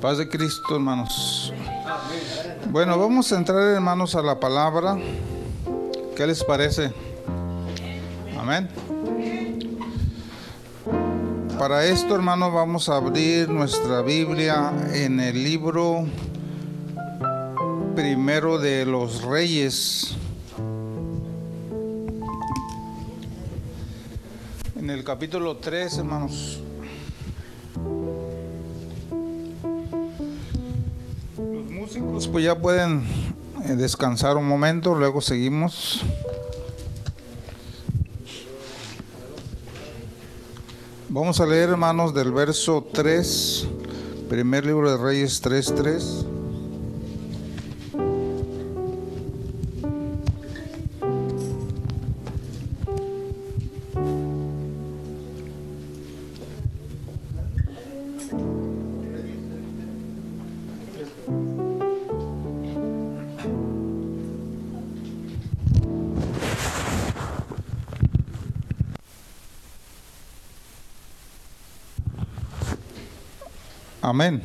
Paz de Cristo, hermanos. Bueno, vamos a entrar, hermanos, a la palabra. ¿Qué les parece? Amén. Para esto, hermanos, vamos a abrir nuestra Biblia en el libro primero de los Reyes. En el capítulo 3, hermanos. Los músicos pues ya pueden eh, descansar un momento, luego seguimos. Vamos a leer, hermanos, del verso 3, primer libro de Reyes 3, 3. Amén.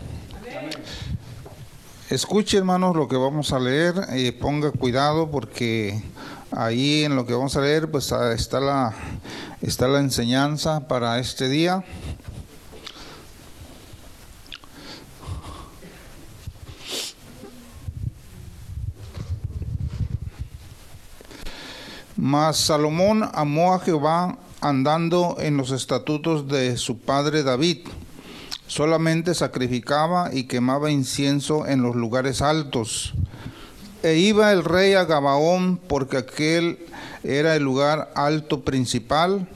Escuche, hermanos, lo que vamos a leer. y ponga cuidado porque ahí en lo que vamos a leer, pues ah, está la, está la enseñanza para este día. Mas Salomón amó a Jehová andando en los estatutos de su padre David solamente sacrificaba y quemaba incienso en los lugares altos. E iba el rey a Gabaón porque aquel era el lugar alto principal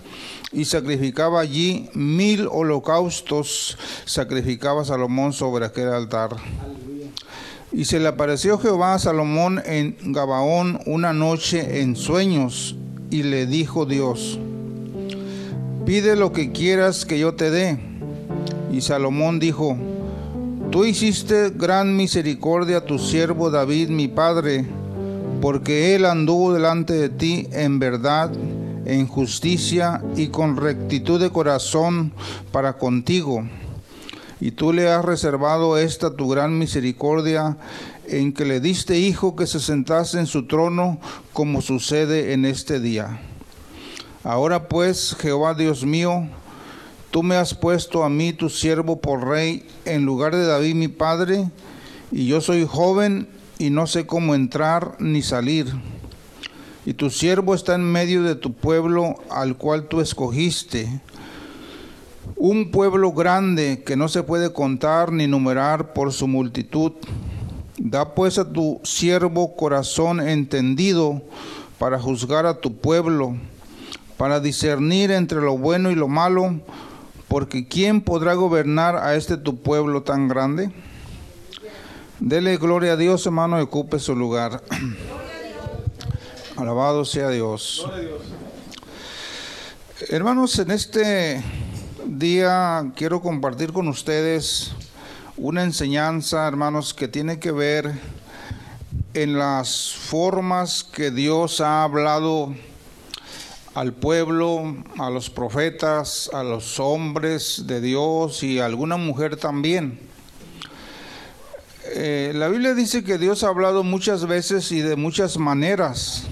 y sacrificaba allí mil holocaustos, sacrificaba Salomón sobre aquel altar. Y se le apareció Jehová a Salomón en Gabaón una noche en sueños y le dijo Dios, pide lo que quieras que yo te dé. Y Salomón dijo, Tú hiciste gran misericordia a tu siervo David, mi padre, porque él anduvo delante de ti en verdad, en justicia y con rectitud de corazón para contigo. Y tú le has reservado esta tu gran misericordia en que le diste hijo que se sentase en su trono, como sucede en este día. Ahora pues, Jehová Dios mío, Tú me has puesto a mí, tu siervo, por rey, en lugar de David mi padre, y yo soy joven y no sé cómo entrar ni salir. Y tu siervo está en medio de tu pueblo al cual tú escogiste, un pueblo grande que no se puede contar ni numerar por su multitud. Da pues a tu siervo corazón entendido para juzgar a tu pueblo, para discernir entre lo bueno y lo malo, porque ¿quién podrá gobernar a este tu pueblo tan grande? Dele gloria a Dios, hermano, y ocupe su lugar. Alabado sea Dios. Hermanos, en este día quiero compartir con ustedes una enseñanza, hermanos, que tiene que ver en las formas que Dios ha hablado al pueblo, a los profetas, a los hombres de Dios y a alguna mujer también. Eh, la Biblia dice que Dios ha hablado muchas veces y de muchas maneras.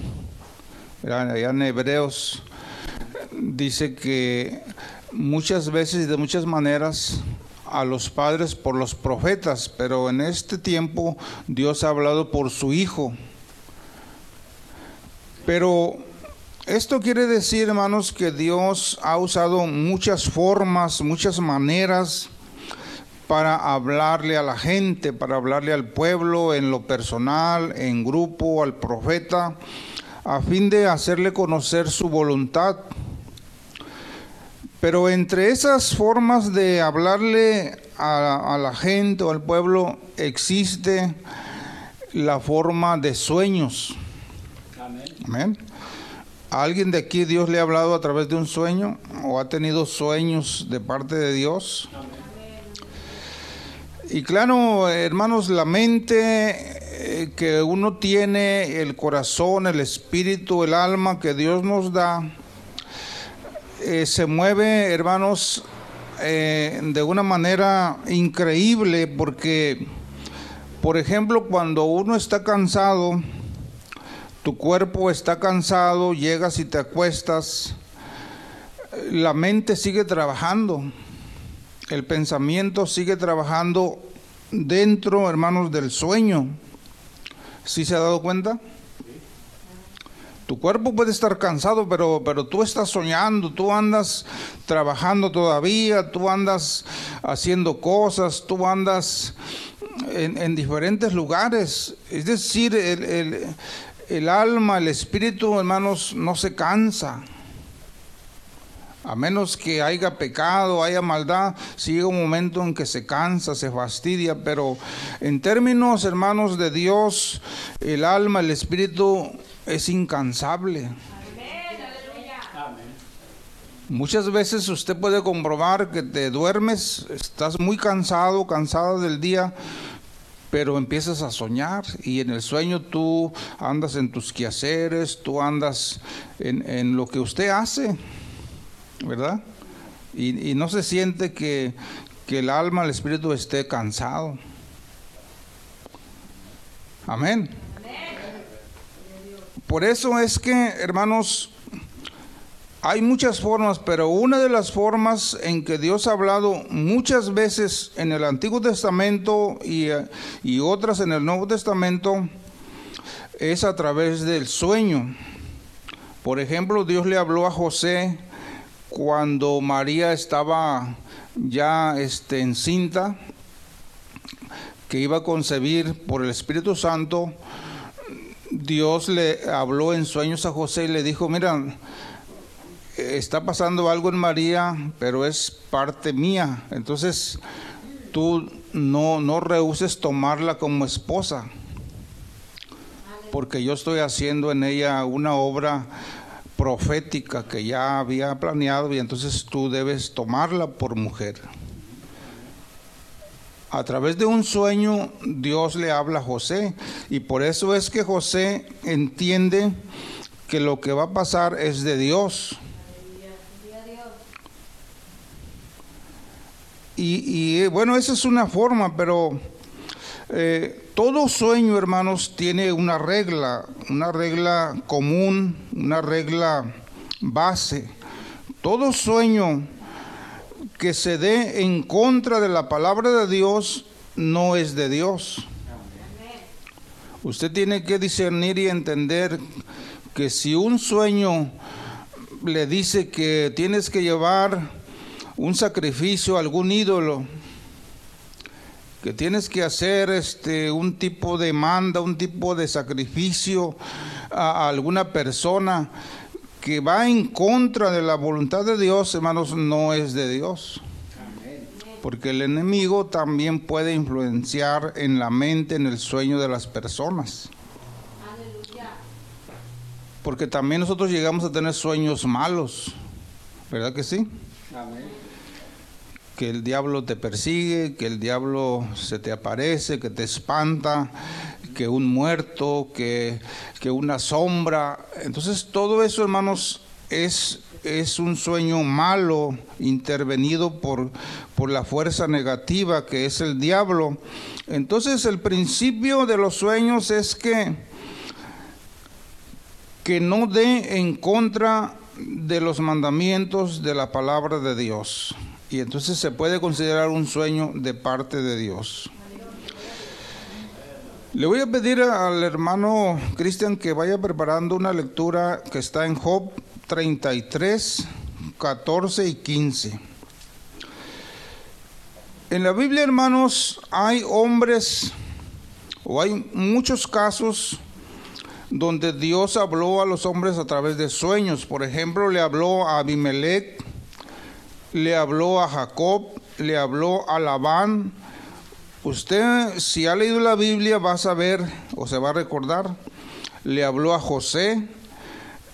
Allá en Hebreos dice que muchas veces y de muchas maneras a los padres por los profetas, pero en este tiempo Dios ha hablado por su Hijo. Pero esto quiere decir, hermanos, que Dios ha usado muchas formas, muchas maneras para hablarle a la gente, para hablarle al pueblo en lo personal, en grupo, al profeta, a fin de hacerle conocer su voluntad. Pero entre esas formas de hablarle a, la gente o al pueblo existe la forma de sueños. Amén alguien de aquí Dios le ha hablado a través de un sueño o ha tenido sueños de parte de Dios? Y claro, hermanos, la mente eh, que uno tiene, el corazón, el espíritu, el alma que Dios nos da, eh, se mueve, hermanos, eh, de una manera increíble porque, por ejemplo, cuando uno está cansado, tu cuerpo está cansado, llegas y te acuestas, la mente sigue trabajando, el pensamiento sigue trabajando dentro, hermanos, del sueño. ¿Sí se ha dado cuenta? Tu cuerpo puede estar cansado, pero, pero tú estás soñando, tú andas trabajando todavía, tú andas haciendo cosas, tú andas en, diferentes lugares. Es decir, el, el alma, el espíritu, hermanos, no se cansa. A menos que haya pecado, haya maldad, sigue un momento en que se cansa, se fastidia, pero en términos, hermanos, de Dios, el alma, el espíritu es incansable. Muchas veces usted puede comprobar que te duermes, estás muy cansado, cansada del día, pero empiezas a soñar y en el sueño tú andas en tus quehaceres, tú andas en, lo que usted hace, ¿verdad? Y, no se siente que, que el alma, el espíritu esté cansado. Amén. Por eso es que, hermanos, hay muchas formas, pero una de las formas en que Dios ha hablado muchas veces en el Antiguo Testamento y, y otras en el Nuevo Testamento es a través del sueño. Por ejemplo, Dios le habló a José cuando María estaba ya este, encinta, que iba a concebir por el Espíritu Santo. Dios le habló en sueños a José y le dijo, mira, está pasando algo en María, pero es parte mía. Entonces, tú no, no rehuses tomarla como esposa, porque yo estoy haciendo en ella una obra profética que ya había planeado y entonces tú debes tomarla por mujer. A través de un sueño Dios le habla a José y por eso es que José entiende que lo que va a pasar es de Dios Y, bueno, esa es una forma, pero eh, todo sueño, hermanos, tiene una regla, una regla común, una regla base. Todo sueño que se dé en contra de la palabra de Dios no es de Dios. Usted tiene que discernir y entender que si un sueño le dice que tienes que llevar un sacrificio a algún ídolo, que tienes que hacer este un tipo de manda, un tipo de sacrificio a, alguna persona que va en contra de la voluntad de Dios, hermanos, no es de Dios. Porque el enemigo también puede influenciar en la mente, en el sueño de las personas. Porque también nosotros llegamos a tener sueños malos, ¿verdad que sí? Amén que el diablo te persigue, que el diablo se te aparece, que te espanta, que un muerto, que, una sombra. Entonces todo eso, hermanos, es, es un sueño malo intervenido por, por la fuerza negativa que es el diablo. Entonces el principio de los sueños es que, que no dé en contra de los mandamientos de la palabra de Dios y entonces se puede considerar un sueño de parte de Dios. Le voy a pedir al hermano Cristian que vaya preparando una lectura que está en Job 33, 14 y 15. En la Biblia, hermanos, hay hombres o hay muchos casos donde Dios habló a los hombres a través de sueños. Por ejemplo, le habló a Abimelech le habló a Jacob, le habló a Labán. Usted, si ha leído la Biblia, va a saber o se va a recordar. Le habló a José,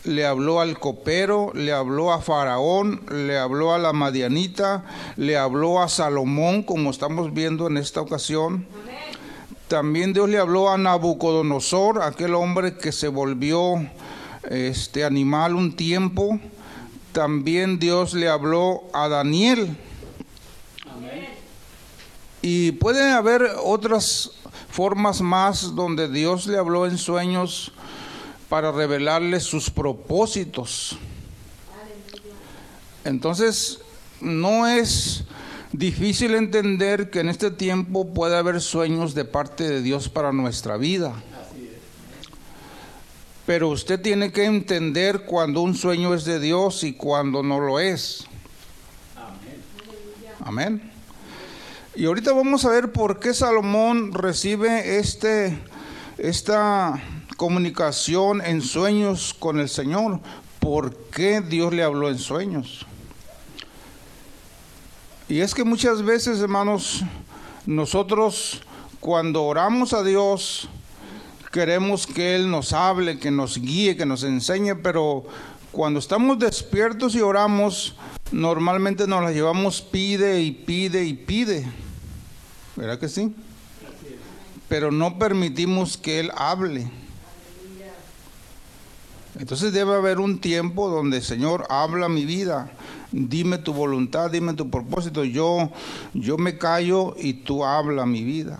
le habló al copero, le habló a Faraón, le habló a la Madianita, le habló a Salomón, como estamos viendo en esta ocasión. También Dios le habló a Nabucodonosor, aquel hombre que se volvió este animal un tiempo también Dios le habló a Daniel Y puede haber otras formas más donde Dios le habló en sueños para revelarle sus propósitos. Entonces, no es difícil entender que en este tiempo puede haber sueños de parte de Dios para nuestra vida. Pero usted tiene que entender cuando un sueño es de Dios y cuando no lo es. Amén. Y ahorita vamos a ver por qué Salomón recibe este, esta comunicación en sueños con el Señor. ¿Por qué Dios le habló en sueños? Y es que muchas veces, hermanos, nosotros cuando oramos a Dios, queremos que Él nos hable, que nos guíe, que nos enseñe, pero cuando estamos despiertos y oramos, normalmente nos la llevamos pide y pide y pide. ¿Verdad que sí? Pero no permitimos que Él hable. Entonces debe haber un tiempo donde, Señor, habla mi vida dime tu voluntad, dime tu propósito. Yo, yo me callo y tú habla mi vida.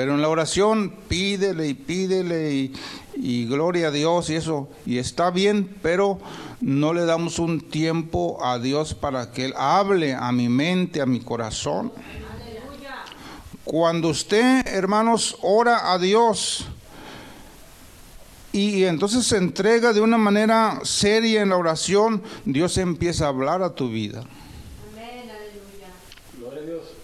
Pero en la oración pídele y pídele y, gloria a Dios y eso, y está bien, pero no le damos un tiempo a Dios para que Él hable a mi mente, a mi corazón. Cuando usted, hermanos, ora a Dios, y entonces se entrega de una manera seria en la oración, Dios empieza a hablar a tu vida. Amén, aleluya. Gloria a Dios.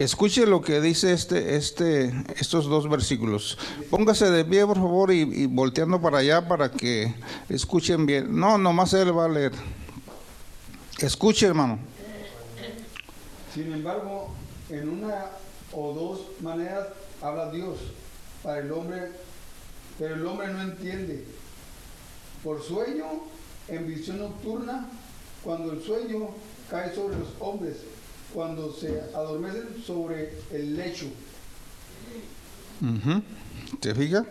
Escuche lo que dice este, este, estos dos versículos. Póngase de pie, por favor, y, y volteando para allá para que escuchen bien. No, nomás él va a leer. Escuche, hermano. Sin embargo, en una o dos maneras habla Dios para el hombre pero el hombre no entiende. Por sueño, en visión nocturna, cuando el sueño cae sobre los hombres, cuando se adormecen sobre el lecho. ¿Te fija?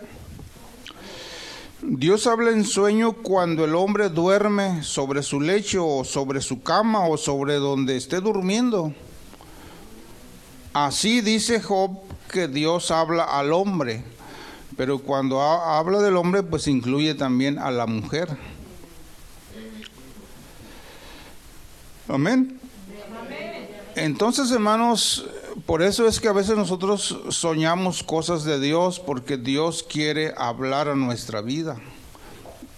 Dios habla en sueño cuando el hombre duerme sobre su lecho o sobre su cama o sobre donde esté durmiendo. Así dice Job que Dios habla al hombre pero cuando habla del hombre, pues incluye también a la mujer. Amén. Entonces, hermanos, por eso es que a veces nosotros soñamos cosas de Dios, porque Dios quiere hablar a nuestra vida.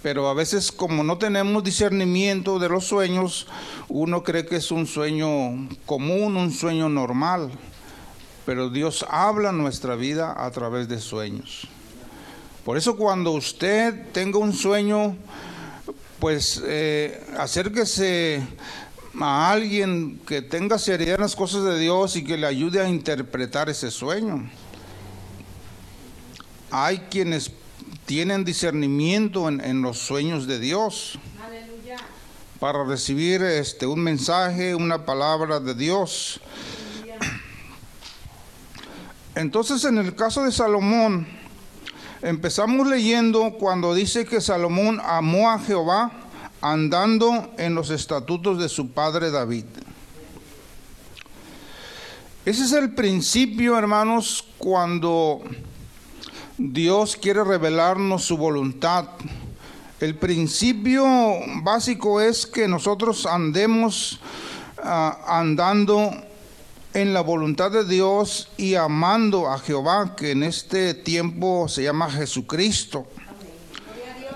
Pero a veces como no tenemos discernimiento de los sueños, uno cree que es un sueño común, un sueño normal. Pero Dios habla nuestra vida a través de sueños. Por eso cuando usted tenga un sueño, pues eh, acérquese a alguien que tenga seriedad en las cosas de Dios y que le ayude a interpretar ese sueño. Hay quienes tienen discernimiento en, los sueños de Dios para recibir este un mensaje, una palabra de Dios. Entonces, en el caso de Salomón, Empezamos leyendo cuando dice que Salomón amó a Jehová andando en los estatutos de su padre David. Ese es el principio, hermanos, cuando Dios quiere revelarnos su voluntad. El principio básico es que nosotros andemos uh, andando en la voluntad de Dios y amando a Jehová, que en este tiempo se llama Jesucristo.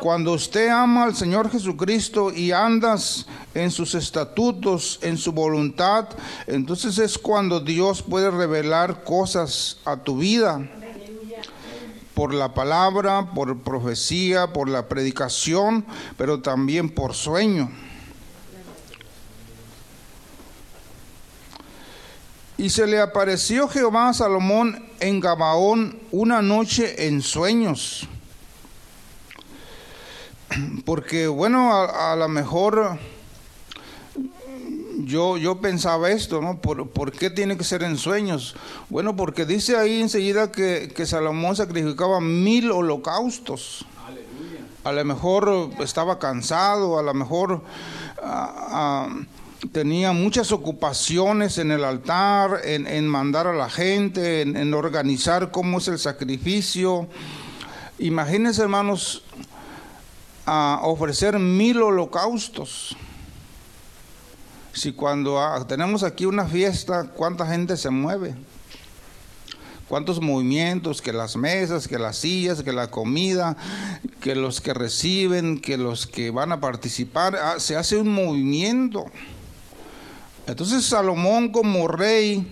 Cuando usted ama al Señor Jesucristo y andas en sus estatutos, en su voluntad, entonces es cuando Dios puede revelar cosas a tu vida. Por la palabra, por profecía, por la predicación, pero también por sueño. Y se le apareció Jehová a Salomón en Gabaón una noche en sueños. Porque bueno, a, lo mejor yo, yo pensaba esto, ¿no? ¿Por, qué tiene que ser en sueños? Bueno, porque dice ahí enseguida que, Salomón sacrificaba mil holocaustos. A lo mejor estaba cansado, a lo mejor... Ah, ah, tenía muchas ocupaciones en el altar, en, en mandar a la gente, en, en, organizar cómo es el sacrificio. Imagínense, hermanos, a ofrecer mil holocaustos. Si cuando tenemos aquí una fiesta, ¿cuánta gente se mueve? cuántos movimientos, que las mesas, que las sillas, que la comida, que los que reciben, que los que van a participar, ah, se hace un movimiento. Entonces Salomón como rey,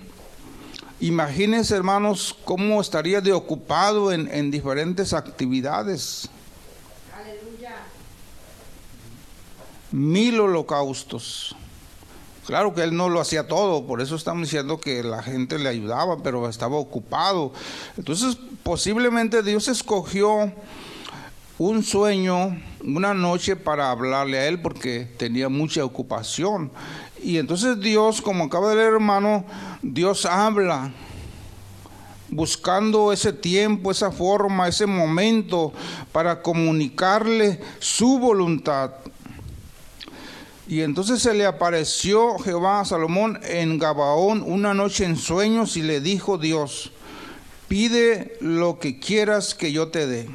imagínense hermanos cómo estaría de ocupado en, en diferentes actividades. Aleluya. Mil holocaustos. Claro que él no lo hacía todo, por eso estamos diciendo que la gente le ayudaba, pero estaba ocupado. Entonces, posiblemente Dios escogió un sueño, una noche para hablarle a él porque tenía mucha ocupación. Y entonces Dios, como acaba de leer hermano, Dios habla buscando ese tiempo, esa forma, ese momento para comunicarle su voluntad. Y entonces se le apareció Jehová a Salomón en Gabaón una noche en sueños y le dijo Dios, pide lo que quieras que yo te dé.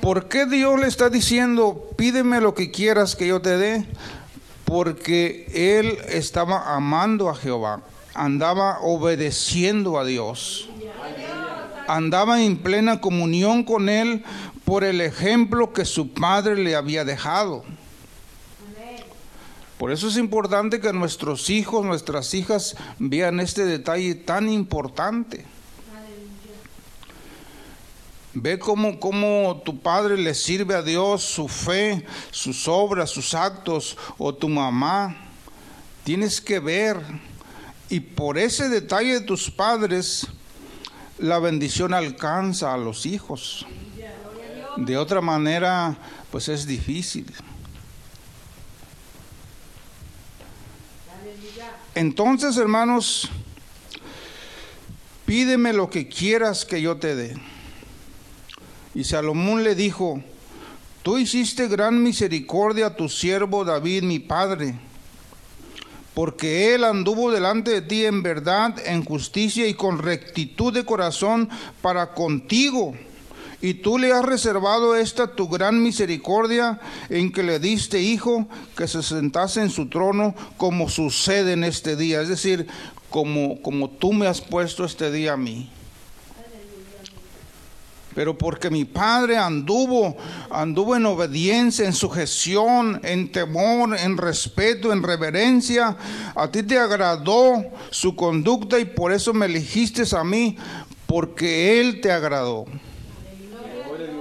¿Por qué Dios le está diciendo, pídeme lo que quieras que yo te dé? Porque él estaba amando a Jehová, andaba obedeciendo a Dios, andaba en plena comunión con él por el ejemplo que su padre le había dejado. Por eso es importante que nuestros hijos, nuestras hijas vean este detalle tan importante. Ve cómo, cómo, tu padre le sirve a Dios su fe, sus obras, sus actos, o tu mamá. Tienes que ver. Y por ese detalle de tus padres, la bendición alcanza a los hijos. De otra manera, pues es difícil. Entonces, hermanos, pídeme lo que quieras que yo te dé. Y Salomón le dijo, tú hiciste gran misericordia a tu siervo David, mi padre, porque él anduvo delante de ti en verdad, en justicia y con rectitud de corazón para contigo y tú le has reservado esta tu gran misericordia en que le diste hijo que se sentase en su trono como sucede en este día. Es decir, como, como tú me has puesto este día a mí. Pero porque mi padre anduvo, anduvo en obediencia, en sujeción, en temor, en respeto, en reverencia, a ti te agradó su conducta y por eso me elegiste a mí, porque él te agradó.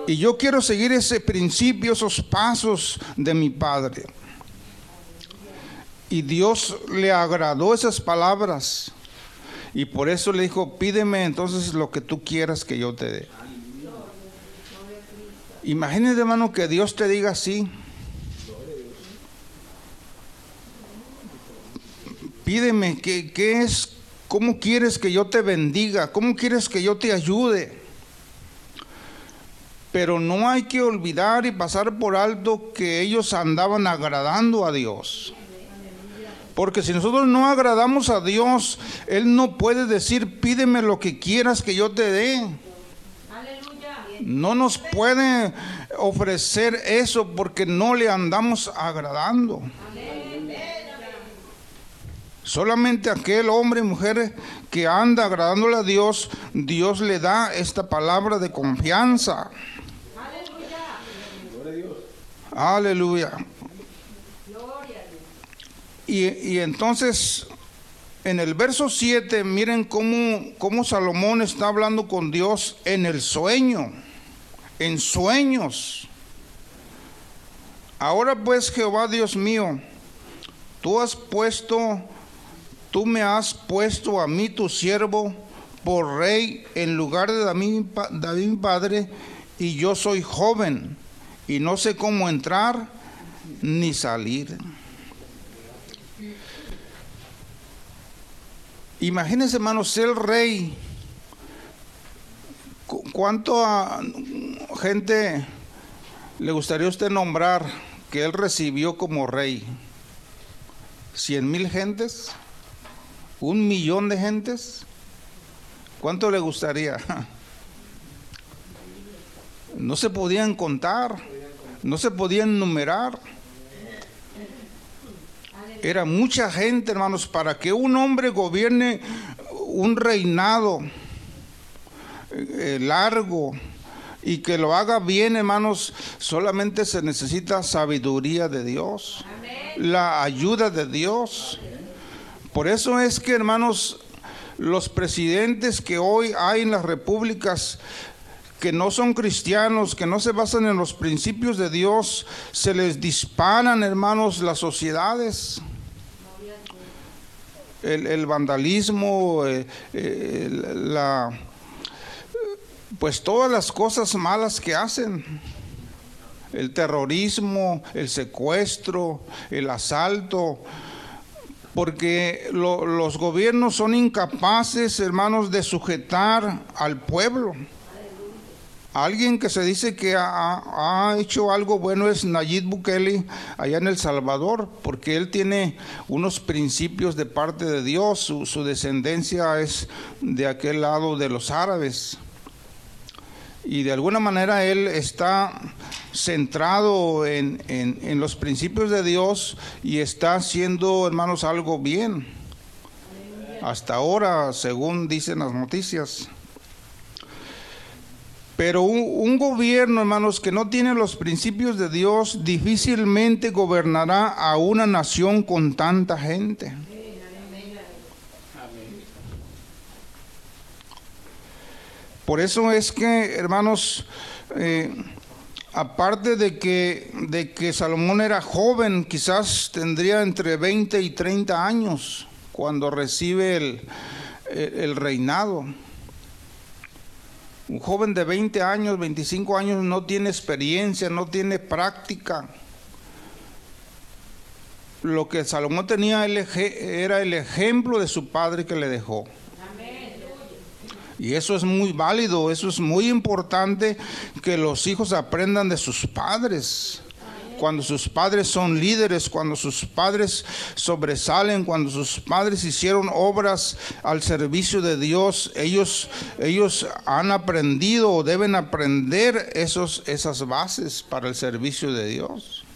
Y yo quiero seguir ese principio, esos pasos de mi Padre. Y Dios le agradó esas palabras. Y por eso le dijo, pídeme entonces lo que tú quieras que yo te dé. Imagínate, hermano, que Dios te diga así. Pídeme, ¿qué, ¿qué, es? ¿Cómo quieres que yo te bendiga? ¿Cómo quieres que yo te ayude? Pero no hay que olvidar y pasar por alto que ellos andaban agradando a Dios. Porque si nosotros no agradamos a Dios, Él no puede decir, pídeme lo que quieras que yo te dé. No nos puede ofrecer eso porque no le andamos agradando. Solamente aquel hombre y mujer que anda agradándole a Dios, Dios le da esta palabra de confianza. Aleluya. Y, y, entonces, en el verso 7, miren cómo, cómo Salomón está hablando con Dios en el sueño, en sueños. Ahora pues, Jehová Dios mío, tú has puesto, tú me has puesto a mí, tu siervo, por rey en lugar de David, David mi padre, y yo soy joven y no sé cómo entrar ni salir. Imagínense, hermanos, ser rey. ¿Cuánto a gente le gustaría usted nombrar que él recibió como rey? ¿Cien mil gentes? ¿Un millón de gentes? ¿Cuánto le gustaría? No se podían contar, no se podían numerar. Era mucha gente, hermanos, para que un hombre gobierne un reinado eh, largo y que lo haga bien, hermanos, solamente se necesita sabiduría de Dios, la ayuda de Dios. Por eso es que, hermanos, los presidentes que hoy hay en las repúblicas que no son cristianos, que no se basan en los principios de Dios, se les disparan, hermanos, las sociedades. El, vandalismo, eh, eh, la, pues todas las cosas malas que hacen. El terrorismo, el secuestro, el asalto, porque los gobiernos son incapaces, hermanos, de sujetar al pueblo. Alguien que se dice que ha, hecho algo bueno es Nayib Bukele allá en El Salvador, porque él tiene unos principios de parte de Dios, su, descendencia es de aquel lado de los árabes. Y de alguna manera él está centrado en, en los principios de Dios y está haciendo, hermanos, algo bien. Hasta ahora, según dicen las noticias. Pero un, gobierno, hermanos, que no tiene los principios de Dios, difícilmente gobernará a una nación con tanta gente. Por eso es que, hermanos, eh, aparte de que, de que Salomón era joven, quizás tendría entre 20 y 30 años cuando recibe el, el reinado. Un joven de 20 años, 25 años no tiene experiencia, no tiene práctica. Lo que Salomón tenía era el ejemplo de su padre que le dejó. Y eso es muy válido, eso es muy importante que los hijos aprendan de sus padres cuando sus padres son líderes, cuando sus padres sobresalen, cuando sus padres hicieron obras al servicio de Dios, ellos, ellos han aprendido o deben aprender esos, esas bases para el servicio de Dios.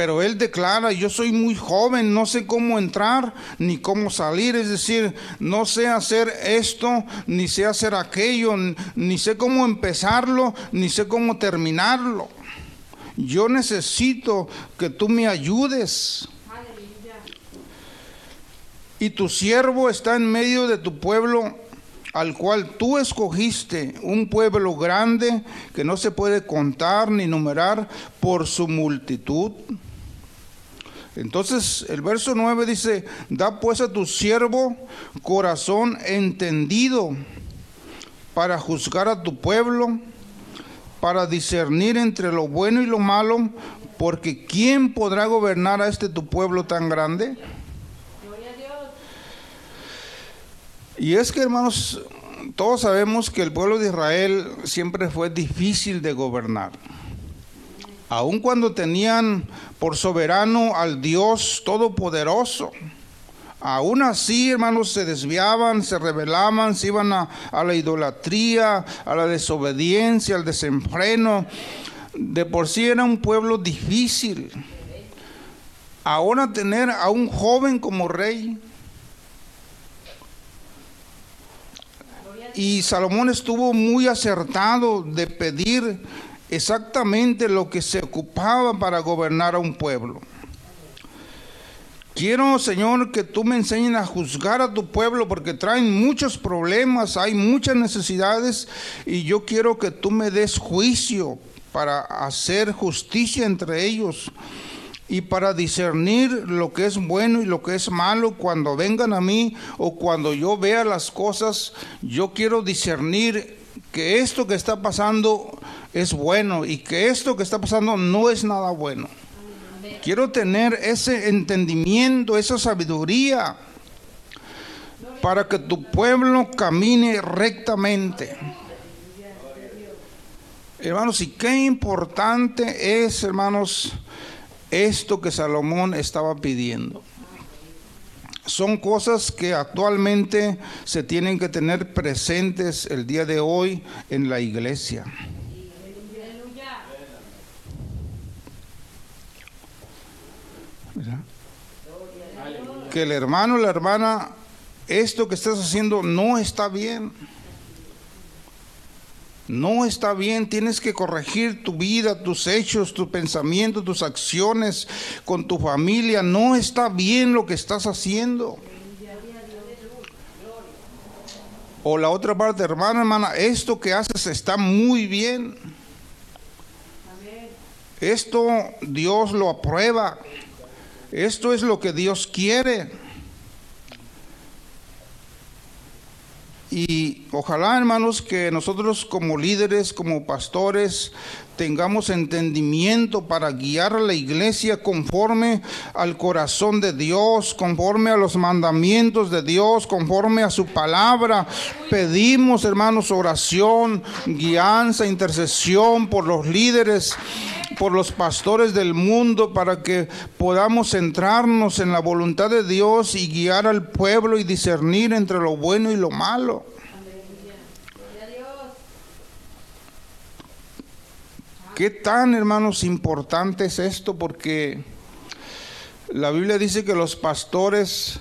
Pero él declara, yo soy muy joven, no sé cómo entrar ni cómo salir, es decir, no sé hacer esto, ni sé hacer aquello, ni sé cómo empezarlo, ni sé cómo terminarlo. Yo necesito que tú me ayudes. Y tu siervo está en medio de tu pueblo al cual tú escogiste, un pueblo grande que no se puede contar ni numerar por su multitud. Entonces el verso 9 dice, da pues a tu siervo corazón entendido para juzgar a tu pueblo, para discernir entre lo bueno y lo malo, porque ¿quién podrá gobernar a este tu pueblo tan grande? Y es que hermanos, todos sabemos que el pueblo de Israel siempre fue difícil de gobernar aun cuando tenían por soberano al Dios Todopoderoso. Aún así, hermanos, se desviaban, se rebelaban, se iban a, la idolatría, a la desobediencia, al desenfreno. De por sí era un pueblo difícil. Ahora tener a un joven como rey. Y Salomón estuvo muy acertado de pedir exactamente lo que se ocupaba para gobernar a un pueblo. Quiero, Señor, que tú me enseñes a juzgar a tu pueblo porque traen muchos problemas, hay muchas necesidades y yo quiero que tú me des juicio para hacer justicia entre ellos y para discernir lo que es bueno y lo que es malo cuando vengan a mí o cuando yo vea las cosas, yo quiero discernir que esto que está pasando es bueno y que esto que está pasando no es nada bueno. Quiero tener ese entendimiento, esa sabiduría para que tu pueblo camine rectamente. Hermanos, y qué importante es, hermanos, esto que Salomón estaba pidiendo. Son cosas que actualmente se tienen que tener presentes el día de hoy en la iglesia. Que el hermano la hermana, esto que estás haciendo no está bien. No está bien, tienes que corregir tu vida, tus hechos, tus pensamientos, tus acciones con tu familia. No está bien lo que estás haciendo. O la otra parte, hermana, hermana, esto que haces está muy bien. Esto Dios lo aprueba. Esto es lo que Dios quiere. Y ojalá, hermanos, que nosotros como líderes, como pastores, tengamos entendimiento para guiar a la iglesia conforme al corazón de Dios, conforme a los mandamientos de Dios, conforme a su palabra. Pedimos, hermanos, oración, guianza, intercesión por los líderes por los pastores del mundo para que podamos centrarnos en la voluntad de Dios y guiar al pueblo y discernir entre lo bueno y lo malo. ¿Qué tan, hermanos, importante es esto? Porque la Biblia dice que los pastores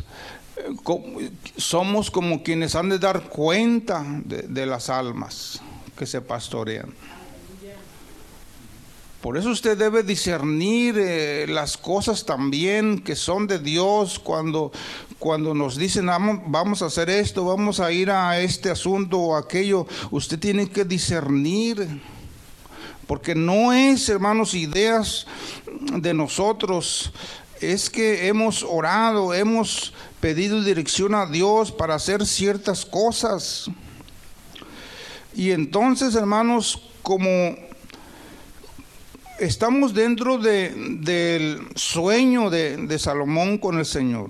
eh, somos como quienes han de dar cuenta de, las almas que se pastorean. Por eso usted debe discernir eh, las cosas también que son de Dios cuando, cuando nos dicen vamos, a hacer esto, vamos a ir a este asunto o aquello. Usted tiene que discernir. Porque no es, hermanos, ideas de nosotros. Es que hemos orado, hemos pedido dirección a Dios para hacer ciertas cosas. Y entonces, hermanos, como estamos dentro del sueño de, de, Salomón con el Señor.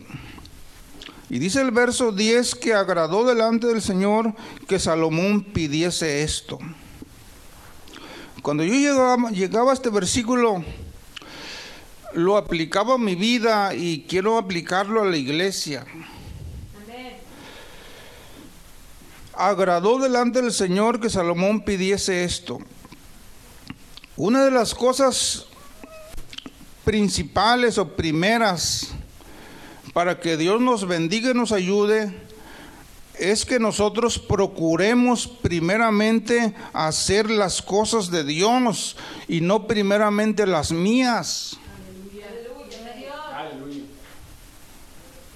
Y dice el verso 10 que agradó delante del Señor que Salomón pidiese esto. Cuando yo llegaba, llegaba a este versículo, lo aplicaba a mi vida y quiero aplicarlo a la iglesia. Agradó delante del Señor que Salomón pidiese esto. Una de las cosas principales o primeras para que Dios nos bendiga y nos ayude es que nosotros procuremos primeramente hacer las cosas de Dios y no primeramente las mías.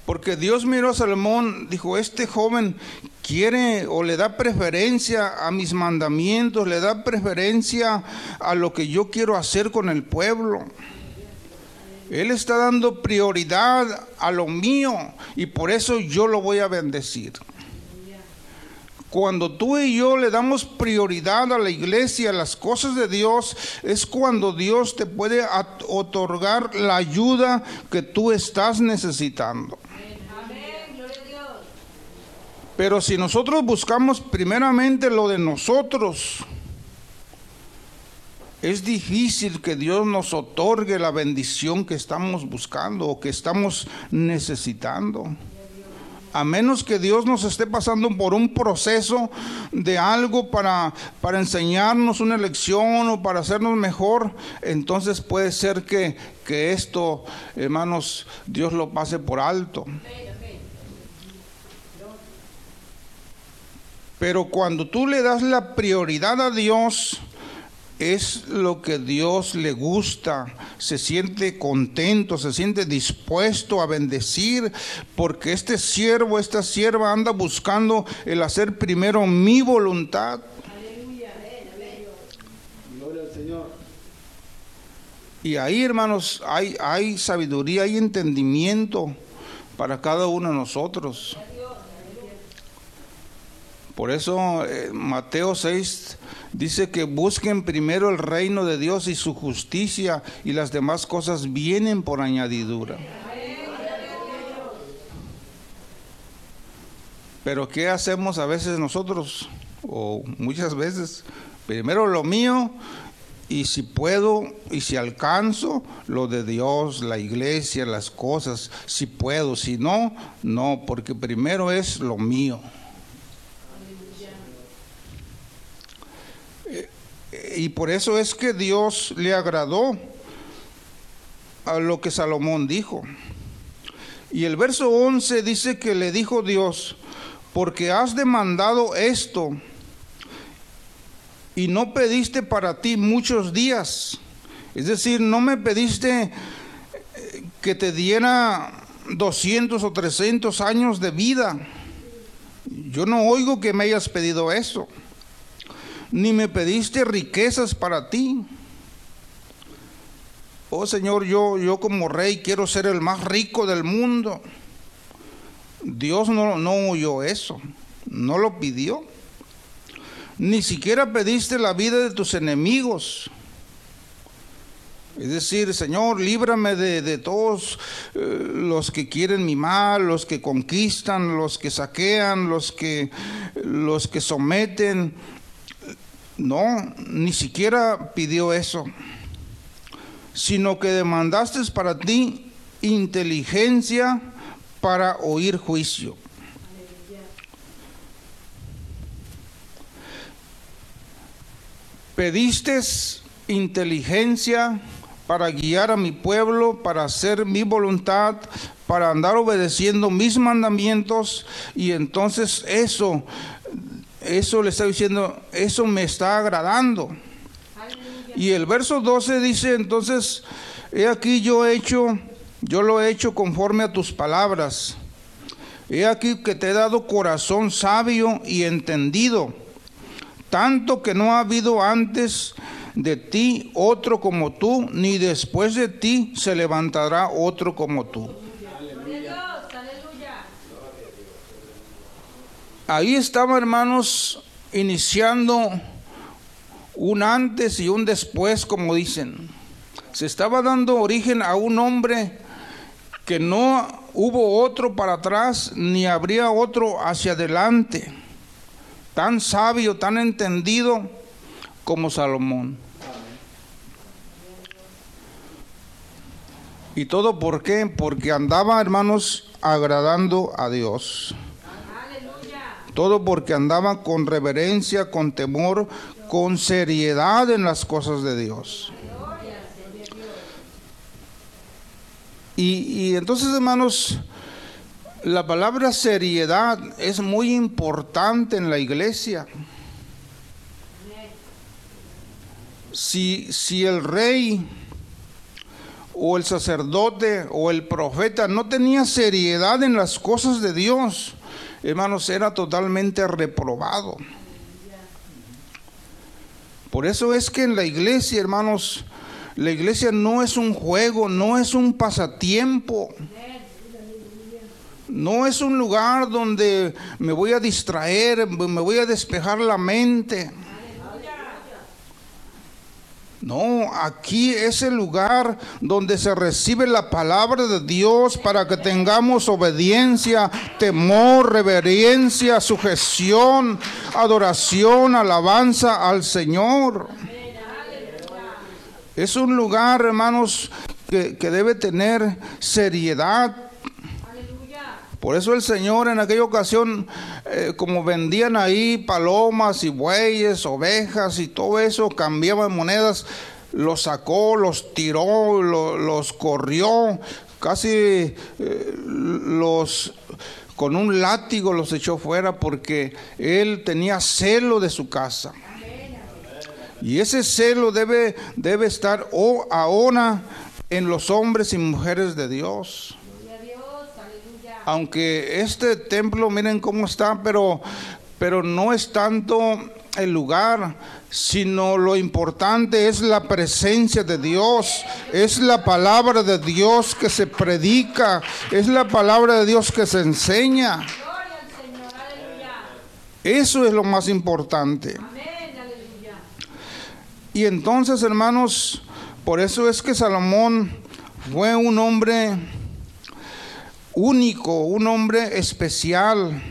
Porque Dios miró a Salomón, dijo, este joven quiere o le da preferencia a mis mandamientos, le da preferencia a lo que yo quiero hacer con el pueblo. Él está dando prioridad a lo mío y por eso yo lo voy a bendecir. Cuando tú y yo le damos prioridad a la iglesia, a las cosas de Dios, es cuando Dios te puede otorgar la ayuda que tú estás necesitando. Pero si nosotros buscamos primeramente lo de nosotros, es difícil que Dios nos otorgue la bendición que estamos buscando o que estamos necesitando. A menos que Dios nos esté pasando por un proceso de algo para, para enseñarnos una lección o para hacernos mejor, entonces puede ser que, que esto, hermanos, Dios lo pase por alto. Pero cuando tú le das la prioridad a Dios, es lo que Dios le gusta, se siente contento, se siente dispuesto a bendecir, porque este siervo, esta sierva anda buscando el hacer primero mi voluntad. Gloria al Señor. Y ahí, hermanos, hay, hay sabiduría, hay entendimiento para cada uno de nosotros. Por eso eh, Mateo 6 dice que busquen primero el reino de Dios y su justicia y las demás cosas vienen por añadidura. Pero ¿qué hacemos a veces nosotros? O muchas veces, primero lo mío y si puedo y si alcanzo lo de Dios, la iglesia, las cosas, si puedo, si no, no, porque primero es lo mío. Y por eso es que Dios le agradó a lo que Salomón dijo. Y el verso 11 dice que le dijo Dios, porque has demandado esto y no pediste para ti muchos días. Es decir, no me pediste eh, que te diera 200 o 300 años de vida. Yo no oigo que me hayas pedido eso. Ni me pediste riquezas para ti. Oh Señor, yo, yo como rey quiero ser el más rico del mundo. Dios no, no oyó eso, no lo pidió. Ni siquiera pediste la vida de tus enemigos. Es decir, Señor, líbrame de, todos eh, los que quieren mi mal, los que conquistan, los que saquean, los que, los que someten. No, ni siquiera pidió eso sino que demandaste para ti inteligencia para oír juicio. Pediste inteligencia para guiar a mi pueblo, para hacer mi voluntad, para andar obedeciendo mis mandamientos y entonces eso, eso le está diciendo, eso me está agradando. Y el verso 12 dice, entonces, he aquí yo he hecho, yo lo he hecho conforme a tus palabras. He aquí que te he dado corazón sabio y entendido, tanto que no ha habido antes de ti otro como tú, ni después de ti se levantará otro como tú. Ahí estaba, hermanos, iniciando un antes y un después, como dicen. Se estaba dando origen a un hombre que no hubo otro para atrás ni habría otro hacia adelante, tan sabio, tan entendido como Salomón. ¿Y todo por qué? Porque andaba, hermanos, agradando a Dios. Todo porque andaba con reverencia, con temor, con seriedad en las cosas de Dios. Y, entonces, hermanos, la palabra seriedad es muy importante en la iglesia. Si, si el rey o el sacerdote o el profeta no tenía seriedad en las cosas de Dios, hermanos, era totalmente reprobado. Por eso es que en la iglesia, hermanos, la iglesia no es un juego, no es un pasatiempo. No es un lugar donde me voy a distraer, me voy a despejar la mente. No, aquí es el lugar donde se recibe la palabra de Dios para que tengamos obediencia, temor, reverencia, sujeción, adoración, alabanza al Señor. Es un lugar, hermanos, que, debe tener seriedad, por eso el Señor en aquella ocasión, eh, como vendían ahí palomas y bueyes, ovejas y todo eso, cambiaban monedas, los sacó, los tiró, los corrió, casi eh, los con un látigo los echó fuera porque él tenía celo de su casa. Y ese celo debe, debe estar ahora en los hombres y mujeres de Dios aunque este templo, miren cómo está, pero, pero no es tanto el lugar, sino lo importante es la presencia de Dios, es la palabra de Dios que se predica, es la palabra de Dios que se enseña. Eso es lo más importante. Y entonces, hermanos, por eso es que Salomón fue un hombre único, un hombre especial.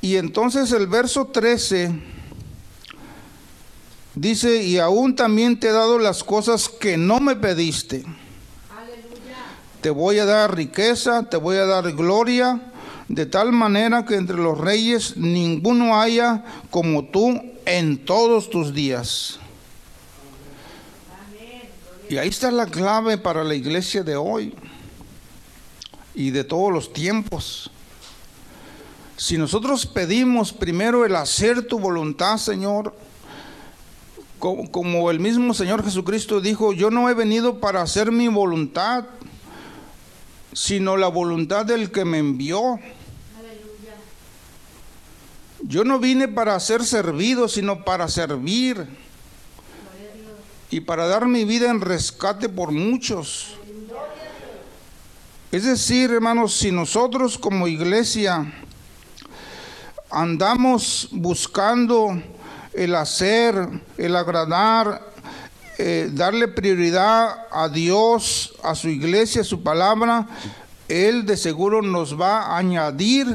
Y entonces el verso 13 Dice, y aún también te he dado las cosas que no me pediste. Te voy a dar riqueza, te voy a dar gloria, de tal manera que entre los reyes ninguno haya como tú en todos tus días. Y ahí está la clave para la iglesia de hoy y de todos los tiempos. Si nosotros pedimos primero el hacer tu voluntad, Señor, como, el mismo Señor Jesucristo dijo, yo no he venido para hacer mi voluntad, sino la voluntad del que me envió. Yo no vine para ser servido, sino para servir y para dar mi vida en rescate por muchos. Es decir, hermanos, si nosotros como iglesia andamos buscando el hacer, el agradar, eh, darle prioridad a Dios, a su iglesia, a su palabra, Él de seguro nos va a añadir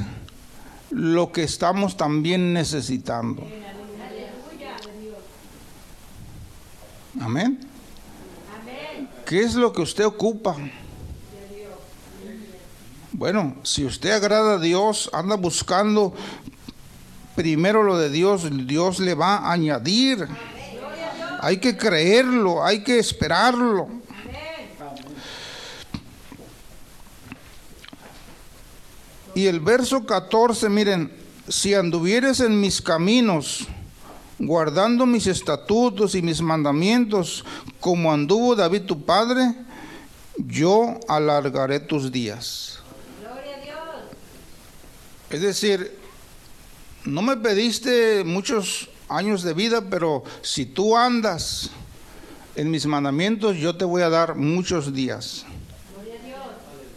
lo que estamos también necesitando. Amén. ¿Qué es lo que usted ocupa? Bueno, si usted agrada a Dios, anda buscando primero lo de Dios, Dios le va a añadir. Hay que creerlo, hay que esperarlo. Y el verso 14, miren, si anduvieres en mis caminos, guardando mis estatutos y mis mandamientos, como anduvo David tu padre, yo alargaré tus días. Es decir, no me pediste muchos años de vida, pero si tú andas en mis mandamientos, yo te voy a dar muchos días.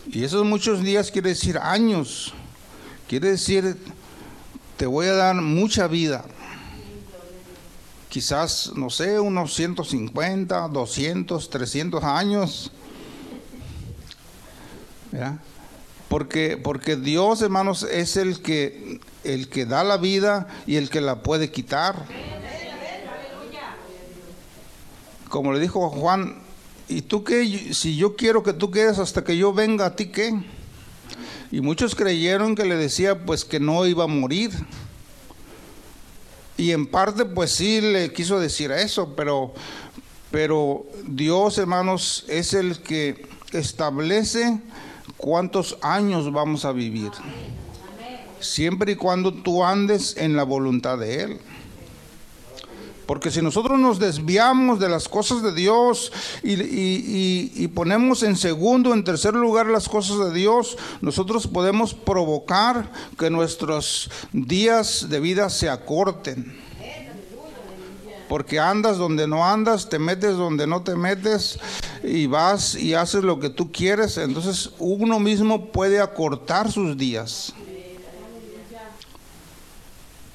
Y esos muchos días quiere decir años. Quiere decir, te voy a dar mucha vida. Quizás, no sé, unos 150, 200, 300 años. Porque, porque Dios, hermanos, es el que el que da la vida y el que la puede quitar. Como le dijo Juan, ¿y tú qué? Si yo quiero que tú quedes hasta que yo venga, ¿a ti qué? Y muchos creyeron que le decía pues que no iba a morir. Y en parte pues sí le quiso decir eso, pero, pero Dios hermanos es el que establece cuántos años vamos a vivir siempre y cuando tú andes en la voluntad de Él. Porque si nosotros nos desviamos de las cosas de Dios y, ponemos en segundo, en tercer lugar las cosas de Dios, nosotros podemos provocar que nuestros días de vida se acorten. Porque andas donde no andas, te metes donde no te metes y vas y haces lo que tú quieres. Entonces uno mismo puede acortar sus días.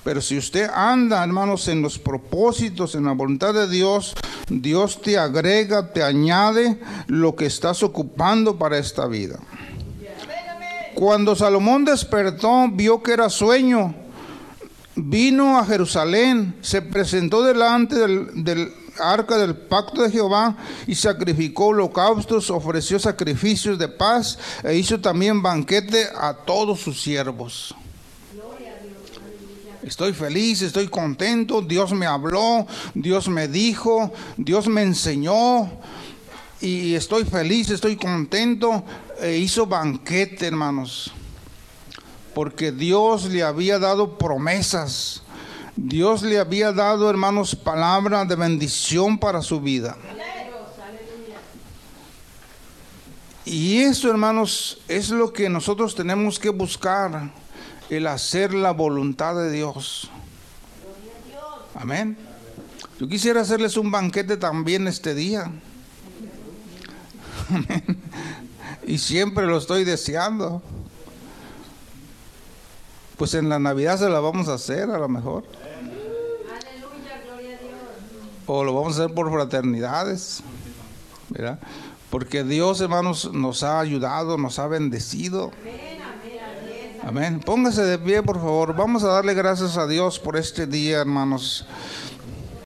Pero si usted anda, hermanos, en los propósitos, en la voluntad de Dios, Dios te agrega, te añade lo que estás ocupando para esta vida. Cuando Salomón despertó, vio que era sueño, vino a Jerusalén, se presentó delante del, arca del pacto de Jehová y sacrificó holocaustos, ofreció sacrificios de paz e hizo también banquete a todos sus siervos. Estoy feliz, estoy contento, Dios me habló, Dios me dijo, Dios me enseñó y estoy feliz, estoy contento. E hizo banquete, hermanos, porque Dios le había dado promesas. Dios le había dado, hermanos, palabra de bendición para su vida. Y eso, hermanos, es lo que nosotros tenemos que buscar el hacer la voluntad de Dios. Amén. Yo quisiera hacerles un banquete también este día. Y siempre lo estoy deseando. Pues en la Navidad se la vamos a hacer a lo mejor. O lo vamos a hacer por fraternidades. Porque Dios, hermanos, nos ha ayudado, nos ha bendecido. Amén. Póngase de pie, por favor. Vamos a darle gracias a Dios por este día, hermanos.